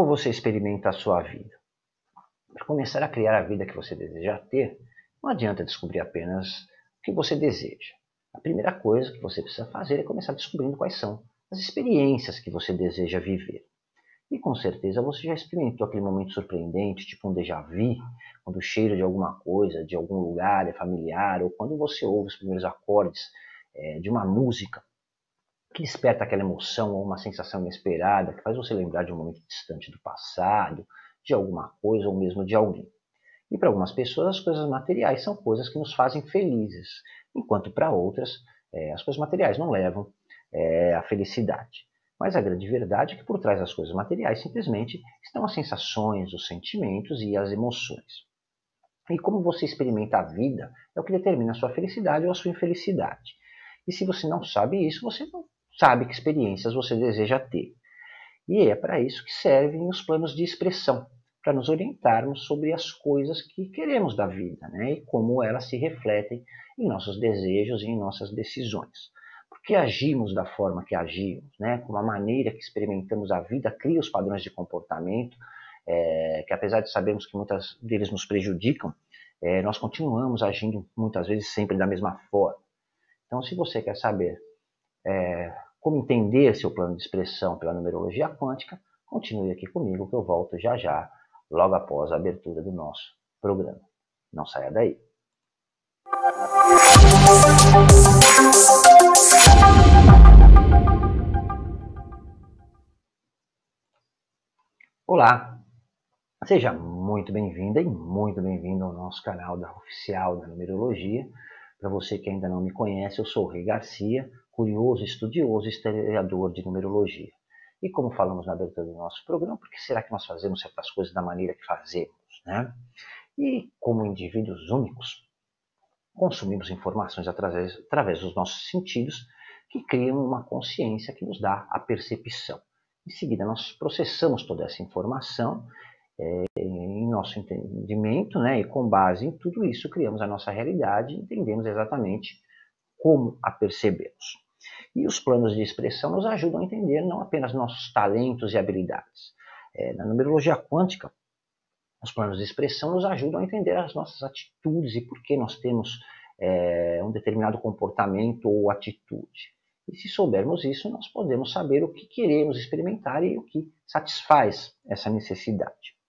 Como você experimenta a sua vida? Para começar a criar a vida que você deseja ter, não adianta descobrir apenas o que você deseja. A primeira coisa que você precisa fazer é começar descobrindo quais são as experiências que você deseja viver. E com certeza você já experimentou aquele momento surpreendente, tipo um déjà vu, quando o cheiro de alguma coisa, de algum lugar é familiar, ou quando você ouve os primeiros acordes é, de uma música que desperta aquela emoção ou uma sensação inesperada, que faz você lembrar de um momento distante do passado, de alguma coisa ou mesmo de alguém. E para algumas pessoas as coisas materiais são coisas que nos fazem felizes, enquanto para outras é, as coisas materiais não levam é, à felicidade. Mas a grande verdade é que por trás das coisas materiais simplesmente estão as sensações, os sentimentos e as emoções. E como você experimenta a vida é o que determina a sua felicidade ou a sua infelicidade. E se você não sabe isso, você não sabe que experiências você deseja ter. E é para isso que servem os planos de expressão, para nos orientarmos sobre as coisas que queremos da vida né? e como elas se refletem em nossos desejos e em nossas decisões que agimos da forma que agimos, né? como a maneira que experimentamos a vida cria os padrões de comportamento, é, que apesar de sabermos que muitas deles nos prejudicam, é, nós continuamos agindo muitas vezes sempre da mesma forma. Então, se você quer saber é, como entender seu plano de expressão pela numerologia quântica, continue aqui comigo que eu volto já já, logo após a abertura do nosso programa. Não saia daí. Olá, seja muito bem-vinda e muito bem-vindo ao nosso canal da Oficial da Numerologia. Para você que ainda não me conhece, eu sou o Rei Garcia, curioso, estudioso historiador de numerologia. E como falamos na abertura do nosso programa, por que será que nós fazemos certas coisas da maneira que fazemos? Né? E como indivíduos únicos, consumimos informações através, através dos nossos sentidos que criam uma consciência que nos dá a percepção. Em seguida, nós processamos toda essa informação é, em nosso entendimento, né, e com base em tudo isso, criamos a nossa realidade e entendemos exatamente como a percebemos. E os planos de expressão nos ajudam a entender não apenas nossos talentos e habilidades. É, na numerologia quântica, os planos de expressão nos ajudam a entender as nossas atitudes e por que nós temos é, um determinado comportamento ou atitude. E se soubermos isso, nós podemos saber o que queremos experimentar e o que satisfaz essa necessidade.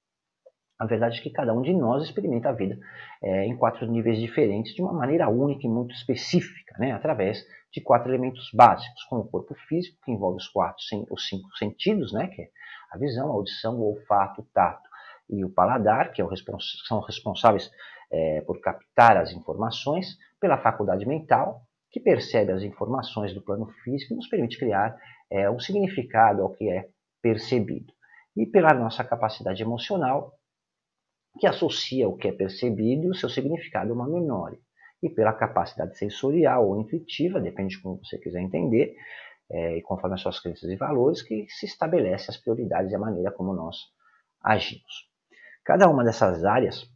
A verdade é que cada um de nós experimenta a vida é, em quatro níveis diferentes, de uma maneira única e muito específica, né, através de quatro elementos básicos, como o corpo físico, que envolve os, quatro, os cinco sentidos, né, que é a visão, a audição, o olfato, o tato e o paladar, que é o respons são responsáveis é, por captar as informações, pela faculdade mental, que percebe as informações do plano físico e nos permite criar é, um significado ao que é percebido. E pela nossa capacidade emocional, que associa o que é percebido e o seu significado a uma memória. E pela capacidade sensorial ou intuitiva, depende de como você quiser entender, é, e conforme as suas crenças e valores, que se estabelece as prioridades e a maneira como nós agimos. Cada uma dessas áreas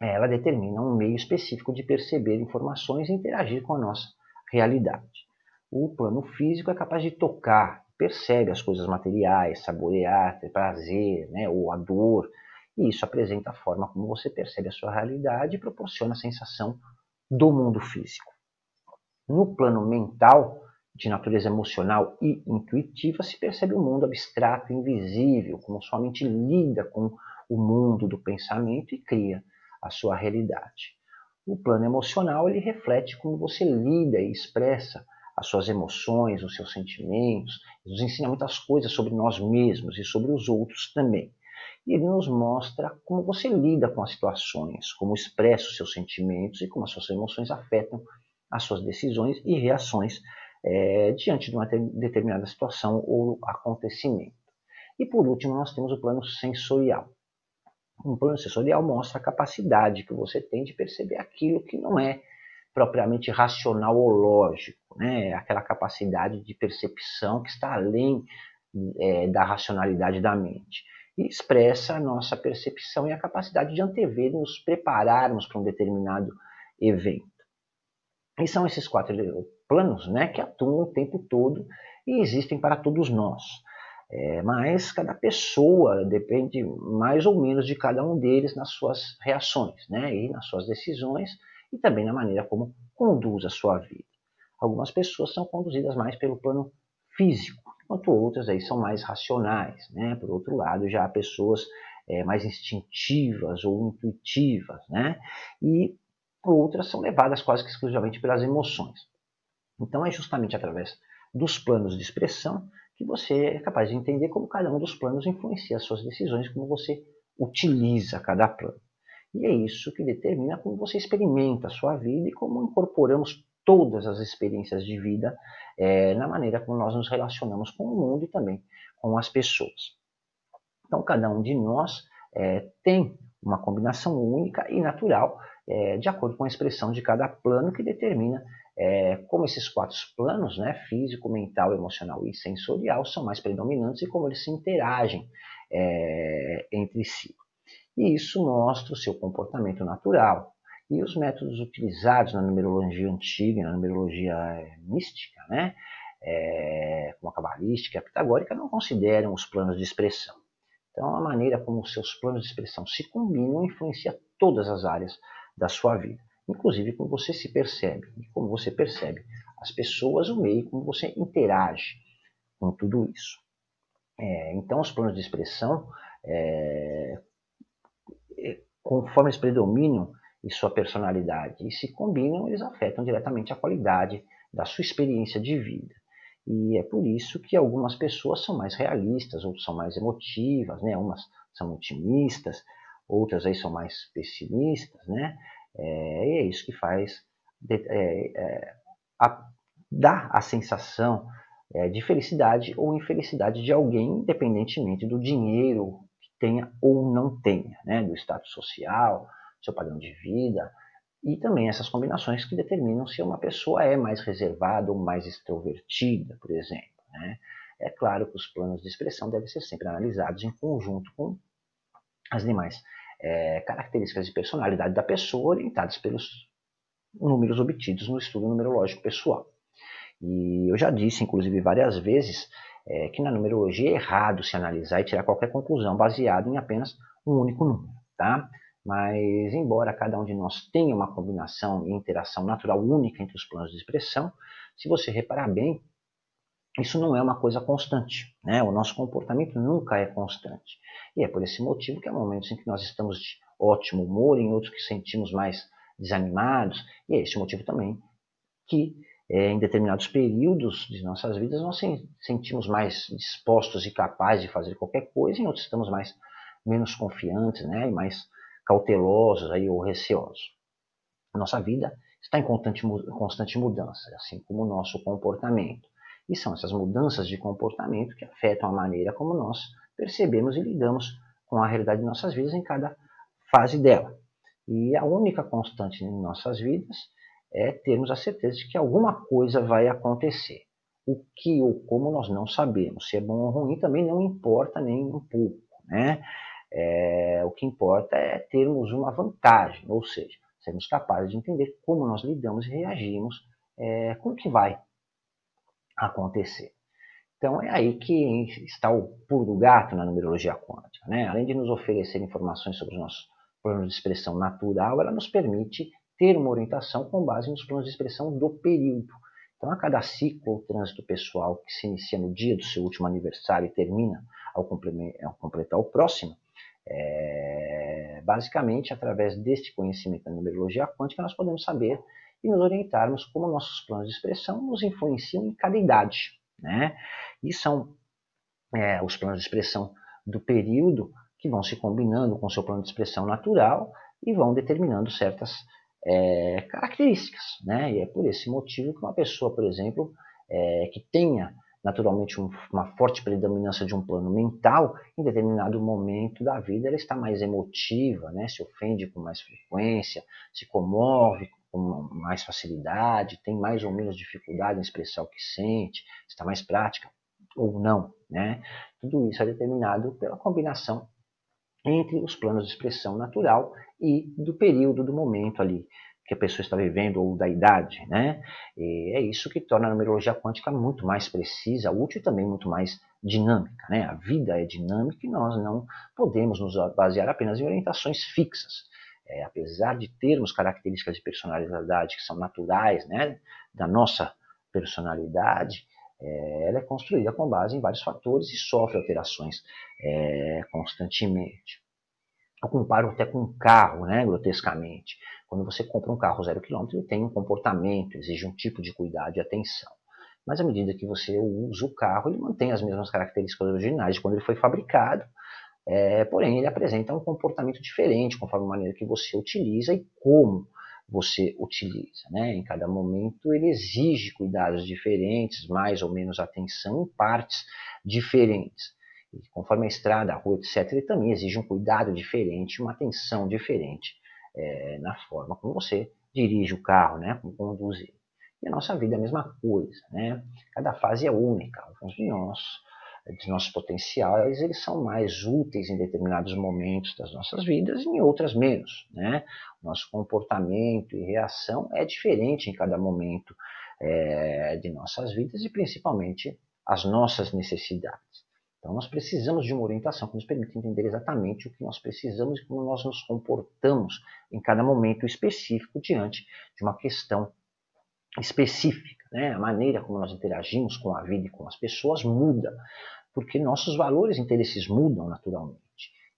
ela determina um meio específico de perceber informações e interagir com a nossa realidade. O plano físico é capaz de tocar, percebe as coisas materiais, saborear, ter prazer, né, ou a dor, e isso apresenta a forma como você percebe a sua realidade e proporciona a sensação do mundo físico. No plano mental, de natureza emocional e intuitiva, se percebe o um mundo abstrato invisível, como sua mente lida com o mundo do pensamento e cria a sua realidade. O plano emocional ele reflete como você lida e expressa as suas emoções, os seus sentimentos, nos ensina muitas coisas sobre nós mesmos e sobre os outros também. E ele nos mostra como você lida com as situações, como expressa os seus sentimentos e como as suas emoções afetam as suas decisões e reações é, diante de uma determinada situação ou acontecimento. E por último, nós temos o plano sensorial. Um plano sensorial mostra a capacidade que você tem de perceber aquilo que não é propriamente racional ou lógico, né? aquela capacidade de percepção que está além é, da racionalidade da mente. E expressa a nossa percepção e a capacidade de antever e nos prepararmos para um determinado evento. E são esses quatro planos né, que atuam o tempo todo e existem para todos nós. É, mas cada pessoa depende mais ou menos de cada um deles nas suas reações, né? E nas suas decisões e também na maneira como conduz a sua vida. Algumas pessoas são conduzidas mais pelo plano físico, enquanto outras aí são mais racionais, né? Por outro lado, já há pessoas é, mais instintivas ou intuitivas, né? E outras são levadas quase que exclusivamente pelas emoções. Então é justamente através dos planos de expressão que você é capaz de entender como cada um dos planos influencia as suas decisões, como você utiliza cada plano. E é isso que determina como você experimenta a sua vida e como incorporamos todas as experiências de vida é, na maneira como nós nos relacionamos com o mundo e também com as pessoas. Então, cada um de nós é, tem uma combinação única e natural, é, de acordo com a expressão de cada plano, que determina é, como esses quatro planos, né, físico, mental, emocional e sensorial, são mais predominantes e como eles se interagem é, entre si. E isso mostra o seu comportamento natural. E os métodos utilizados na numerologia antiga, na numerologia é, mística, né, é, como a cabalística a pitagórica, não consideram os planos de expressão. Então, a maneira como os seus planos de expressão se combinam influencia todas as áreas da sua vida, inclusive como você se percebe, e como você percebe as pessoas, o meio, como você interage com tudo isso. É, então, os planos de expressão, é, é conforme eles predominam em sua personalidade e se combinam, eles afetam diretamente a qualidade da sua experiência de vida. E é por isso que algumas pessoas são mais realistas, outras são mais emotivas, né? umas são otimistas, outras aí são mais pessimistas, né? É, e é isso que faz é, é, a, dar a sensação é, de felicidade ou infelicidade de alguém, independentemente do dinheiro que tenha ou não tenha, né? do status social, seu padrão de vida, e também essas combinações que determinam se uma pessoa é mais reservada ou mais extrovertida, por exemplo. Né? É claro que os planos de expressão devem ser sempre analisados em conjunto com as demais é, características de personalidade da pessoa orientadas pelos números obtidos no estudo numerológico pessoal. E eu já disse, inclusive, várias vezes, é, que na numerologia é errado se analisar e tirar qualquer conclusão baseado em apenas um único número. Tá? Mas, embora cada um de nós tenha uma combinação e interação natural única entre os planos de expressão, se você reparar bem, isso não é uma coisa constante. Né? O nosso comportamento nunca é constante. E é por esse motivo que há momentos em que nós estamos de ótimo humor, em outros que sentimos mais desanimados, e é esse motivo também que é, em determinados períodos de nossas vidas nós sentimos mais dispostos e capazes de fazer qualquer coisa, em outros estamos mais menos confiantes, né, e mais cautelosos aí, ou receosos. Nossa vida está em constante, constante mudança, assim como o nosso comportamento. E são essas mudanças de comportamento que afetam a maneira como nós percebemos e lidamos com a realidade de nossas vidas em cada fase dela. E a única constante em nossas vidas é termos a certeza de que alguma coisa vai acontecer. O que ou como nós não sabemos. Se é bom ou ruim também não importa nem um pouco. Né? É, o que importa é termos uma vantagem, ou seja, sermos capazes de entender como nós lidamos e reagimos é, com o que vai acontecer. Então é aí que está o pulo do gato na numerologia quântica. Né? Além de nos oferecer informações sobre os nossos planos de expressão natural, ela nos permite ter uma orientação com base nos planos de expressão do período. Então, a cada ciclo ou trânsito pessoal que se inicia no dia do seu último aniversário e termina ao, completar o próximo, é, basicamente, através deste conhecimento da numerologia quântica, nós podemos saber e nos orientarmos como nossos planos de expressão nos influenciam em cada idade. Né? E são é, os planos de expressão do período que vão se combinando com seu plano de expressão natural e vão determinando certas é, características. Né? E é por esse motivo que uma pessoa, por exemplo, é, que tenha naturalmente um, uma forte predominância de um plano mental, em determinado momento da vida ela está mais emotiva, né? se ofende com mais frequência, se comove com mais facilidade, tem mais ou menos dificuldade em expressar o que sente, está mais prática ou não. Né? Tudo isso é determinado pela combinação entre os planos de expressão natural e do período, do momento ali que a pessoa está vivendo ou da idade, né? E é isso que torna a numerologia quântica muito mais precisa, útil e também muito mais dinâmica. Né? A vida é dinâmica e nós não podemos nos basear apenas em orientações fixas. É, apesar de termos características de personalidade que são naturais né, da nossa personalidade, é, ela é construída com base em vários fatores e sofre alterações é, constantemente. Eu comparo até com um carro, né, grotescamente. Quando você compra um carro zero quilômetro, ele tem um comportamento, exige um tipo de cuidado e atenção. Mas à medida que você usa o carro, ele mantém as mesmas características originais de quando ele foi fabricado. É, porém, ele apresenta um comportamento diferente conforme a maneira que você utiliza e como você utiliza. Né? Em cada momento ele exige cuidados diferentes, mais ou menos atenção em partes diferentes. E conforme a estrada, a rua, etc., ele também exige um cuidado diferente, uma atenção diferente é, na forma como você dirige o carro, né? como conduz ele. E a nossa vida é a mesma coisa. Né? Cada fase é única. Alguns de nós de nossos potenciais, eles são mais úteis em determinados momentos das nossas vidas e em outras menos. Né? Nosso comportamento e reação é diferente em cada momento é, de nossas vidas e principalmente as nossas necessidades. Então nós precisamos de uma orientação que nos permita entender exatamente o que nós precisamos e como nós nos comportamos em cada momento específico diante de uma questão específica. Né? A maneira como nós interagimos com a vida e com as pessoas muda, porque nossos valores e interesses mudam naturalmente.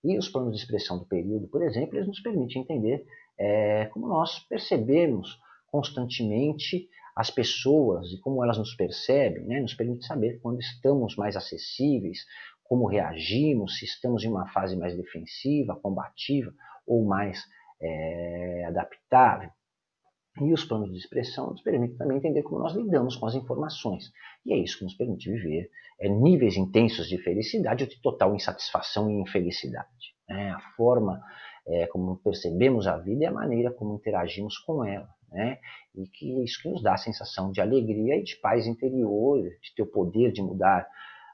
E os planos de expressão do período, por exemplo, eles nos permitem entender é, como nós percebemos constantemente as pessoas e como elas nos percebem, né? nos permite saber quando estamos mais acessíveis, como reagimos, se estamos em uma fase mais defensiva, combativa ou mais é, adaptável. E os planos de expressão nos permitem também entender como nós lidamos com as informações. E é isso que nos permite viver é, níveis intensos de felicidade ou de total insatisfação e infelicidade. Né? A forma é, como percebemos a vida e a maneira como interagimos com ela. Né? E que isso que nos dá a sensação de alegria e de paz interior, de ter o poder de mudar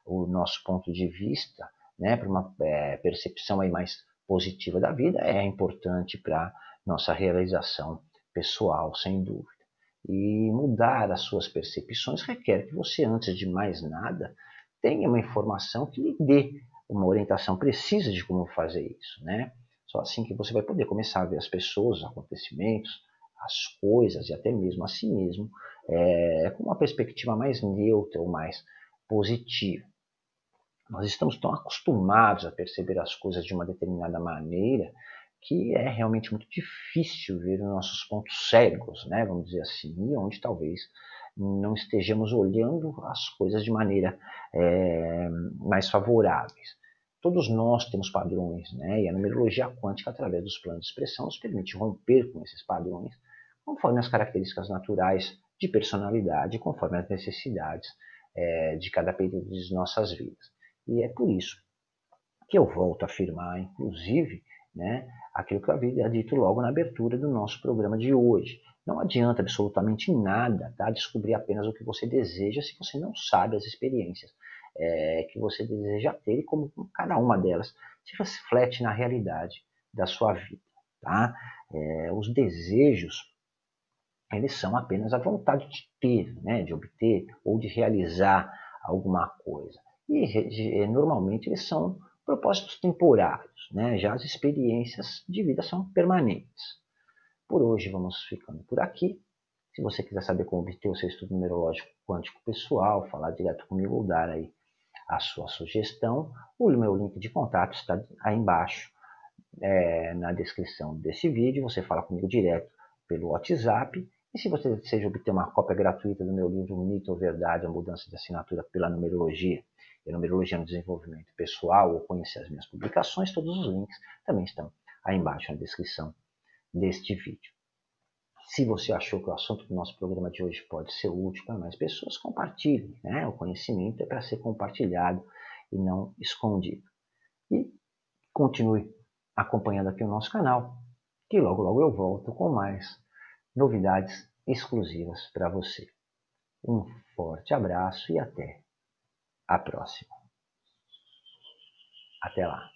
o nosso ponto de vista né, para uma é, percepção aí mais positiva da vida é importante para nossa realização pessoal, sem dúvida. E mudar as suas percepções requer que você, antes de mais nada, tenha uma informação que lhe dê uma orientação precisa de como fazer isso, né? Só assim que você vai poder começar a ver as pessoas, os acontecimentos, as coisas e até mesmo a si mesmo é, com uma perspectiva mais neutra ou mais positiva. Nós estamos tão acostumados a perceber as coisas de uma determinada maneira que é realmente muito difícil ver os nossos pontos cegos, né, vamos dizer assim, e onde talvez não estejamos olhando as coisas de maneira é, mais favoráveis. Todos nós temos padrões, né, e a numerologia quântica, através dos planos de expressão, nos permite romper com esses padrões, conforme as características naturais de personalidade, conforme as necessidades é, de cada período de nossas vidas. E é por isso que eu volto a afirmar, inclusive, né, aquilo que eu havia dito logo na abertura do nosso programa de hoje. Não adianta absolutamente nada tá? descobrir apenas o que você deseja se você não sabe as experiências é, que você deseja ter e como cada uma delas se reflete na realidade da sua vida. Tá? É, os desejos eles são apenas a vontade de ter, né, de obter ou de realizar alguma coisa. E normalmente eles são propósitos temporários, né? já as experiências de vida são permanentes. Por hoje vamos ficando por aqui. Se você quiser saber como obter o seu estudo numerológico quântico pessoal, falar direto comigo ou dar aí a sua sugestão, o meu link de contato está aí embaixo é, na descrição desse vídeo. Você fala comigo direto pelo WhatsApp. E se você deseja obter uma cópia gratuita do meu livro Mito ou Verdade, a mudança de assinatura pela numerologia, e numerologia no desenvolvimento pessoal ou conhecer as minhas publicações, todos os links também estão aí embaixo na descrição deste vídeo. Se você achou que o assunto do nosso programa de hoje pode ser útil para mais pessoas, compartilhe. Né? O conhecimento é para ser compartilhado e não escondido. E continue acompanhando aqui o nosso canal, que logo logo eu volto com mais novidades exclusivas para você. Um forte abraço e até a próxima. Até lá.